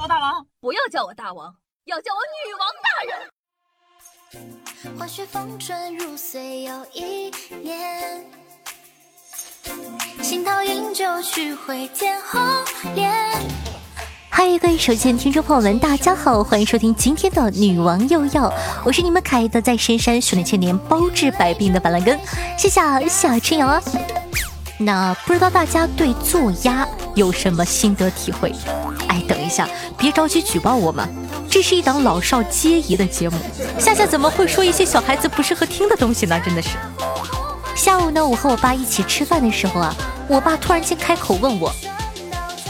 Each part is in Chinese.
我大王，不要叫我大王，要叫我女王大人。花雪风春如岁又一年，新桃饮酒须会见红颜。嗨，各位手机听众朋友们，大家好，欢迎收听今天的女王又要，我是你们可爱的在深山修炼千年、包治百病的板蓝根，谢谢小春瑶啊。那不知道大家对做鸭有什么心得体会？哎，等一下，别着急举报我们，这是一档老少皆宜的节目，夏夏怎么会说一些小孩子不适合听的东西呢？真的是。下午呢，我和我爸一起吃饭的时候啊，我爸突然间开口问我：“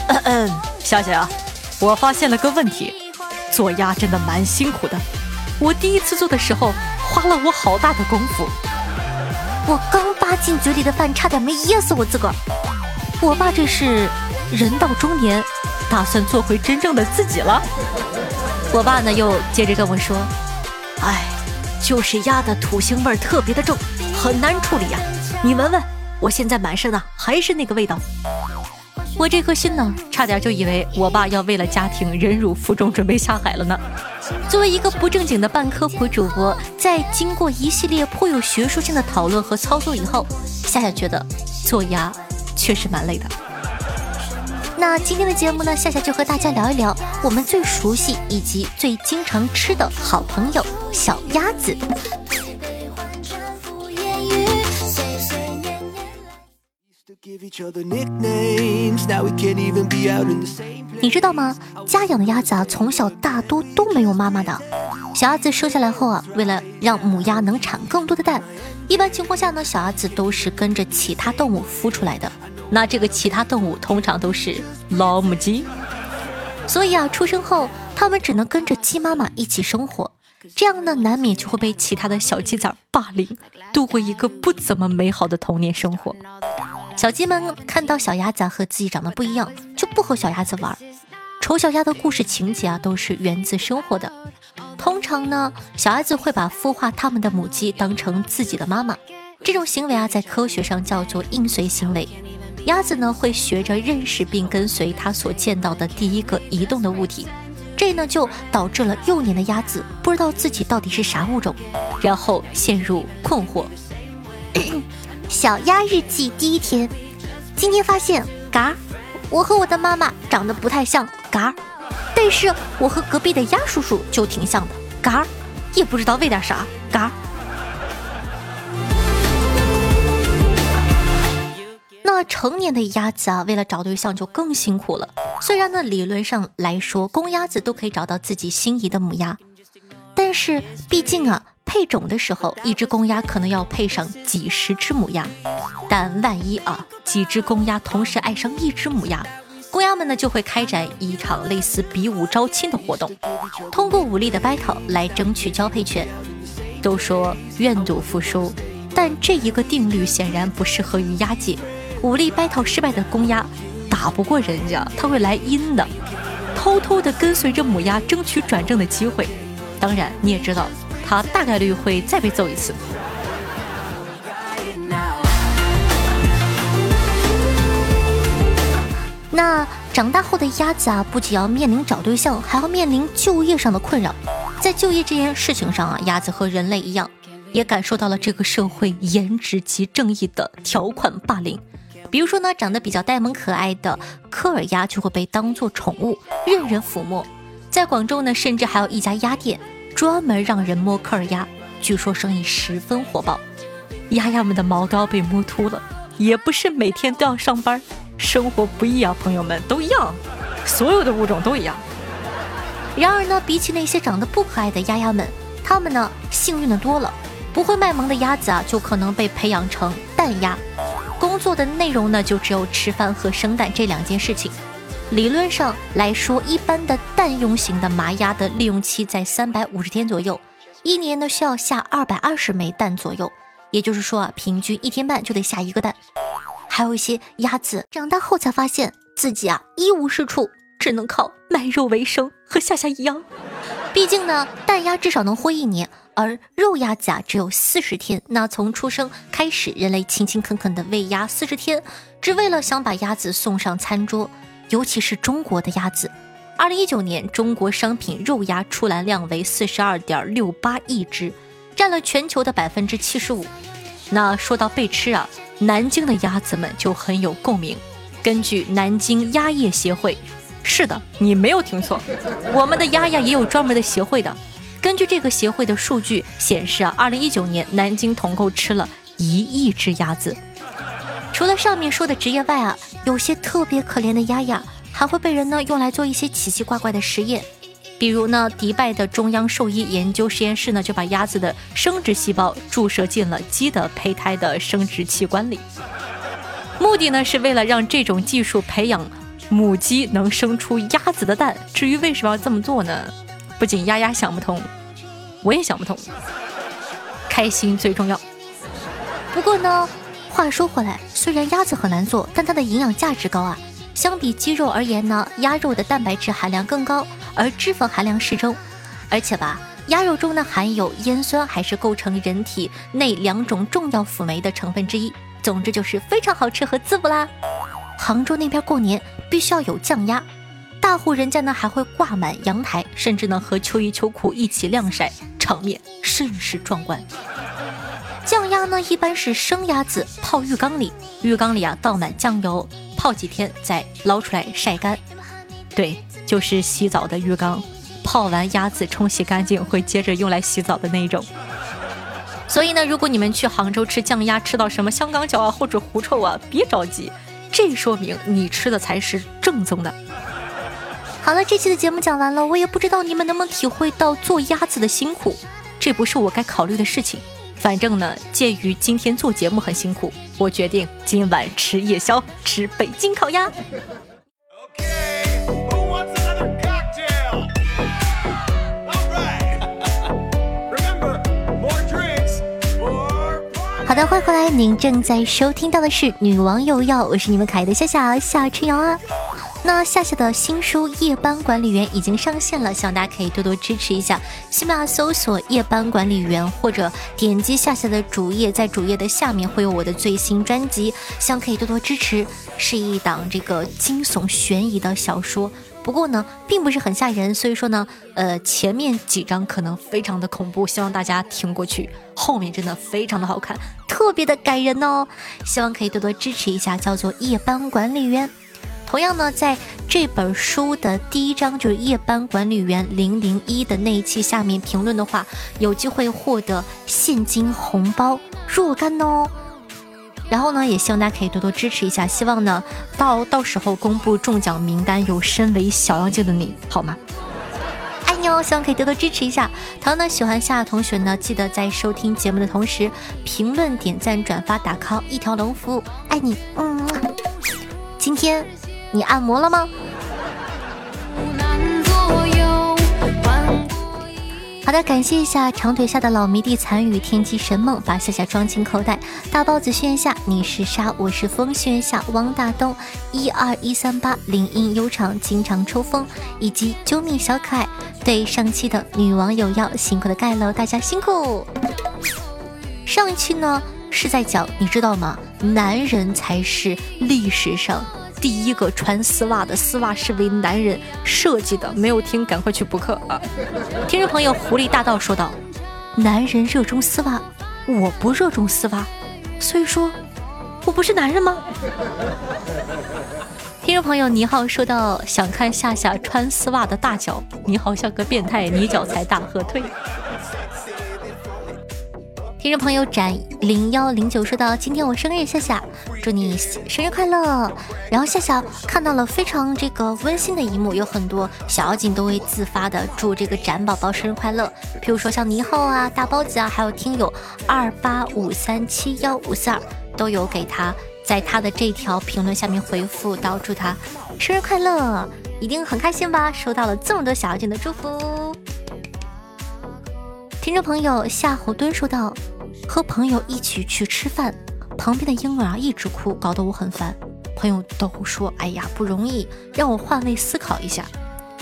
嗯嗯，夏夏呀。”我发现了个问题，做鸭真的蛮辛苦的。我第一次做的时候，花了我好大的功夫。我刚扒进嘴里的饭，差点没噎死我自个儿。我爸这是人到中年，打算做回真正的自己了。我爸呢，又接着跟我说：“哎，就是鸭的土腥味特别的重，很难处理呀。你闻闻，我现在满身的还是那个味道。”我这颗心呢，差点就以为我爸要为了家庭忍辱负重，准备下海了呢。作为一个不正经的半科普主播，在经过一系列颇有学术性的讨论和操作以后，夏夏觉得做鸭确实蛮累的。那今天的节目呢，夏夏就和大家聊一聊我们最熟悉以及最经常吃的好朋友小鸭子。你知道吗？家养的鸭子啊，从小大多都没有妈妈的。小鸭子生下来后啊，为了让母鸭能产更多的蛋，一般情况下呢，小鸭子都是跟着其他动物孵出来的。那这个其他动物通常都是老母鸡，所以啊，出生后它们只能跟着鸡妈妈一起生活。这样呢，难免就会被其他的小鸡仔霸凌，度过一个不怎么美好的童年生活。小鸡们看到小鸭子和自己长得不一样，就不和小鸭子玩。丑小鸭的故事情节啊，都是源自生活的。通常呢，小鸭子会把孵化它们的母鸡当成自己的妈妈，这种行为啊，在科学上叫做应随行为。鸭子呢，会学着认识并跟随它所见到的第一个移动的物体，这呢就导致了幼年的鸭子不知道自己到底是啥物种，然后陷入困惑。小鸭日记第一天，今天发现嘎，我和我的妈妈长得不太像嘎儿，但是我和隔壁的鸭叔叔就挺像的嘎儿，也不知道为点啥嘎儿。那成年的鸭子啊，为了找对象就更辛苦了。虽然呢，理论上来说，公鸭子都可以找到自己心仪的母鸭，但是毕竟啊。配种的时候，一只公鸭可能要配上几十只母鸭，但万一啊几只公鸭同时爱上一只母鸭，公鸭们呢就会开展一场类似比武招亲的活动，通过武力的 battle 来争取交配权。都说愿赌服输，但这一个定律显然不适合于鸭界。武力 battle 失败的公鸭打不过人家，他会来阴的，偷偷的跟随着母鸭争取转正的机会。当然你也知道。他大概率会再被揍一次。那长大后的鸭子啊，不仅要面临找对象，还要面临就业上的困扰。在就业这件事情上啊，鸭子和人类一样，也感受到了这个社会颜值及正义的条款霸凌。比如说呢，长得比较呆萌可爱的科尔鸭就会被当做宠物，任人抚摸。在广州呢，甚至还有一家鸭店。专门让人摸科尔鸭，据说生意十分火爆。鸭鸭们的毛都要被摸秃了，也不是每天都要上班，生活不易啊，朋友们都一样，所有的物种都一样。然而呢，比起那些长得不可爱的鸭鸭们，它们呢幸运的多了。不会卖萌的鸭子啊，就可能被培养成蛋鸭，工作的内容呢就只有吃饭和生蛋这两件事情。理论上来说，一般的蛋用型的麻鸭的利用期在三百五十天左右，一年呢需要下二百二十枚蛋左右，也就是说啊，平均一天半就得下一个蛋。还有一些鸭子长大后才发现自己啊一无是处，只能靠卖肉为生，和夏夏一样。毕竟呢，蛋鸭至少能活一年，而肉鸭子啊只有四十天。那从出生开始，人类勤勤恳恳的喂鸭四十天，只为了想把鸭子送上餐桌。尤其是中国的鸭子，二零一九年中国商品肉鸭出栏量为四十二点六八亿只，占了全球的百分之七十五。那说到被吃啊，南京的鸭子们就很有共鸣。根据南京鸭业协会，是的，你没有听错，我们的鸭鸭也有专门的协会的。根据这个协会的数据显示啊，二零一九年南京统购吃了一亿只鸭子。除了上面说的职业外啊，有些特别可怜的鸭鸭。还会被人呢用来做一些奇奇怪怪的实验，比如呢，迪拜的中央兽医研究实验室呢就把鸭子的生殖细胞注射进了鸡的胚胎的生殖器官里，目的呢是为了让这种技术培养母鸡能生出鸭子的蛋。至于为什么要这么做呢？不仅丫丫想不通，我也想不通。开心最重要。不过呢，话说回来，虽然鸭子很难做，但它的营养价值高啊。相比鸡肉而言呢，鸭肉的蛋白质含量更高，而脂肪含量适中，而且吧，鸭肉中呢含有烟酸，还是构成人体内两种重要辅酶的成分之一。总之就是非常好吃和滋补啦。杭州那边过年必须要有酱鸭，大户人家呢还会挂满阳台，甚至呢和秋衣秋裤一起晾晒，场面甚是壮观。酱鸭呢一般是生鸭子泡浴缸里，浴缸里啊倒满酱油。泡几天再捞出来晒干，对，就是洗澡的浴缸。泡完鸭子冲洗干净，会接着用来洗澡的那种。所以呢，如果你们去杭州吃酱鸭，吃到什么香港脚啊或者狐臭啊，别着急，这说明你吃的才是正宗的。好了，这期的节目讲完了，我也不知道你们能不能体会到做鸭子的辛苦，这不是我该考虑的事情。反正呢，鉴于今天做节目很辛苦，我决定今晚吃夜宵，吃北京烤鸭。的，欢迎回来，您正在收听到的是《女王有药》，我是你们可爱的夏夏夏春瑶啊。那夏夏的新书《夜班管理员》已经上线了，希望大家可以多多支持一下。喜马搜索“夜班管理员”或者点击夏夏的主页，在主页的下面会有我的最新专辑，希望可以多多支持。是一档这个惊悚悬疑的小说，不过呢，并不是很吓人，所以说呢，呃，前面几章可能非常的恐怖，希望大家挺过去，后面真的非常的好看，特别的感人哦。希望可以多多支持一下，叫做《夜班管理员》。同样呢，在这本书的第一章就是夜班管理员零零一的那一期下面评论的话，有机会获得现金红包若干哦。然后呢，也希望大家可以多多支持一下，希望呢到到时候公布中奖名单有身为小妖精的你，好吗？爱你哦，希望可以多多支持一下。同样呢，喜欢夏夏同学呢，记得在收听节目的同时评论、点赞、转发、打 call，一条龙服务，爱你。嗯，今天。你按摩了吗？好的，感谢一下长腿下的老迷弟残雨天机神梦，把夏夏装进口袋。大包子炫下，你是沙，我是风炫下。汪大东一二一三八，林音悠长，经常抽风，以及救命小可爱。对上期的女网友要辛苦的盖楼，大家辛苦。上一期呢是在讲，你知道吗？男人才是历史上。第一个穿丝袜的丝袜是为男人设计的，没有听赶快去补课啊！听众朋友狐狸大道说道：“男人热衷丝袜，我不热衷丝袜，所以说，我不是男人吗？”听众朋友倪浩说到：“想看夏夏穿丝袜的大脚，你好像个变态，你脚才大，喝退。”听众朋友展零幺零九说到：“今天我生日，夏夏，祝你生日快乐。”然后夏夏看到了非常这个温馨的一幕，有很多小妖精都会自发的祝这个展宝宝生日快乐。譬如说像倪浩啊、大包子啊，还有听友二八五三七幺五四二，都有给他在他的这条评论下面回复到祝他生日快乐，一定很开心吧？收到了这么多小妖精的祝福。听众朋友夏侯惇说道：“和朋友一起去吃饭，旁边的婴儿啊一直哭，搞得我很烦。朋友都说：‘哎呀，不容易，让我换位思考一下。’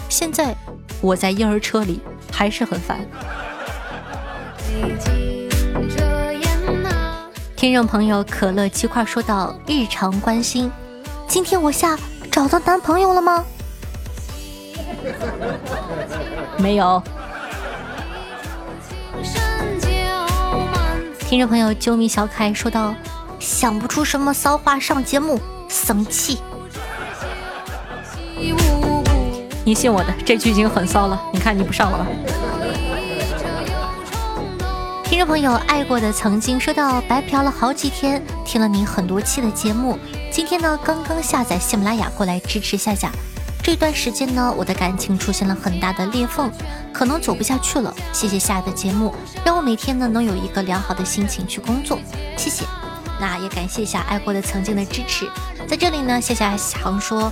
现在我在婴儿车里还是很烦。”听众朋友可乐鸡块说到：“日常关心，今天我下找到男朋友了吗？” 没有。听众朋友，啾咪小可爱说道：“想不出什么骚话上节目，生气。”你信我的，这句已经很骚了。你看你不上了吧？听众朋友，爱过的曾经说到白嫖了好几天，听了你很多期的节目，今天呢刚刚下载喜马拉雅过来支持夏夏。这段时间呢，我的感情出现了很大的裂缝，可能走不下去了。谢谢夏的节目，让我每天呢能有一个良好的心情去工作。谢谢，那也感谢一下爱过的曾经的支持。在这里呢，夏夏想说，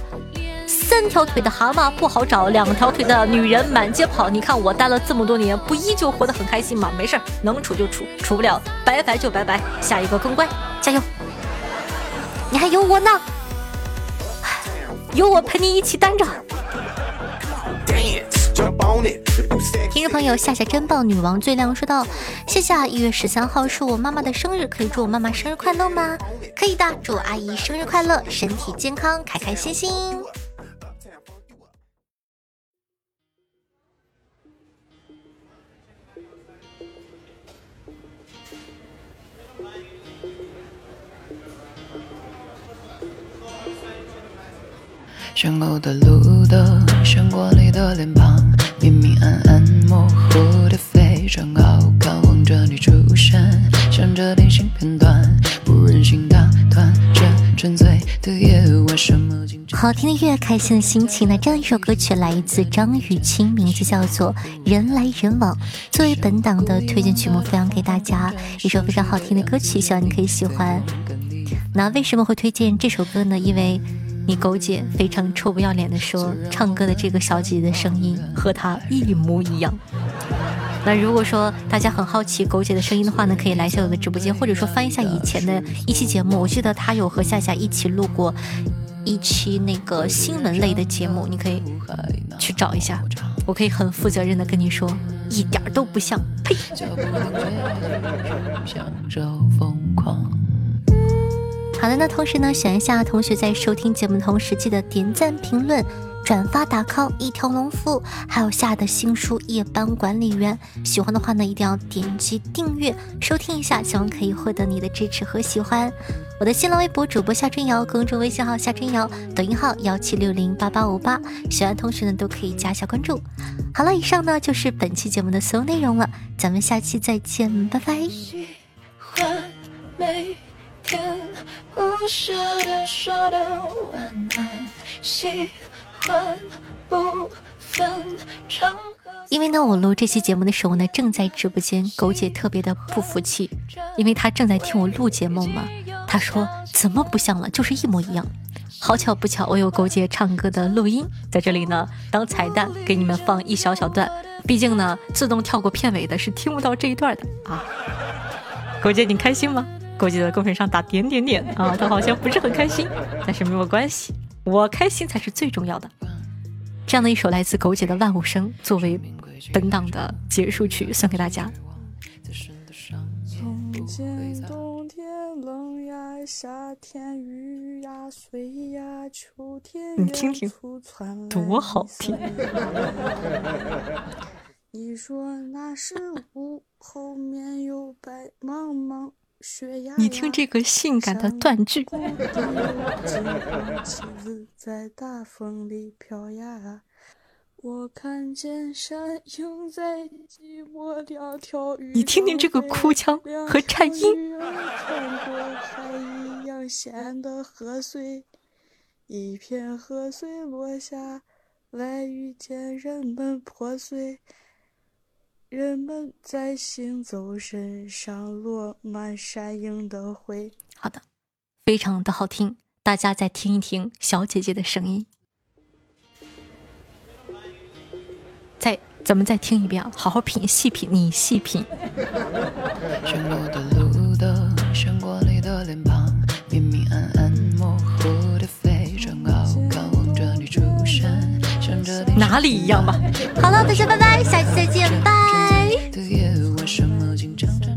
三条腿的蛤蟆不好找，两条腿的女人满街跑。你看我待了这么多年，不依旧活得很开心吗？没事儿，能处就处，处不了拜拜就拜拜，下一个更乖，加油！你还有我呢。有我陪你一起担着。听众朋友，夏夏真棒，女王最亮说道：“夏夏，一月十三号是我妈妈的生日，可以祝我妈妈生日快乐吗？可以的，祝阿姨生日快乐，身体健康，开开心心。”想过的路的，想过你的脸庞，明明暗暗模糊的非常好看。望着你出现，想着电信片段，不忍心打断这纯粹的夜晚。什么好听的乐，开心的心情。那这样一首歌曲来自张雨清，名字叫做《人来人往》，作为本档的推荐曲目分享给大家。一首非常好听的歌曲，希望你可以喜欢。那为什么会推荐这首歌呢？因为你狗姐非常臭不要脸的说，唱歌的这个小姐姐的声音和她一模一样。那如果说大家很好奇狗姐的声音的话呢，可以来一下我的直播间，或者说翻一下以前的一期节目，我记得她有和夏夏一起录过一期那个新闻类的节目，你可以去找一下。我可以很负责任的跟你说，一点都不像，呸。好的，那同时呢，选一下同学在收听节目同时，记得点赞、评论、转发、打 call，一条龙服务，还有夏的新书《夜班管理员》。喜欢的话呢，一定要点击订阅收听一下，希望可以获得你的支持和喜欢。我的新浪微博主播夏春瑶，公众微信号夏春瑶，抖音号幺七六零八八五八，喜欢同学呢都可以加一下关注。好了，以上呢就是本期节目的所有内容了，咱们下期再见，拜拜。喜欢每天天无舍的说的晚安，喜欢不分场合。因为呢，我录这期节目的时候呢，正在直播间，狗姐特别的不服气，因为她正在听我录节目嘛。她说怎么不像了，就是一模一样。好巧不巧，我有狗姐唱歌的录音在这里呢，当彩蛋给你们放一小小段。毕竟呢，自动跳过片尾的是听不到这一段的啊。狗姐，你开心吗？狗姐的公屏上打点点点啊，他好像不是很开心，但是没有关系，我开心才是最重要的。这样的一首来自狗姐的《万物生》作为本档的结束曲送给大家。你听听，多好听！你说那是雾，后面有白茫茫。你听这个性感的断句。你听听这个哭腔和颤音。一片河水落下来，遇见人们破碎。人们在行走，身上落满山鹰的灰。好的，非常的好听，大家再听一听小姐姐的声音。再，咱们再听一遍啊，好好品，细品，你细品。哪里一样吧？好了，大家拜拜，下期再见，拜。的夜晚什么紧张着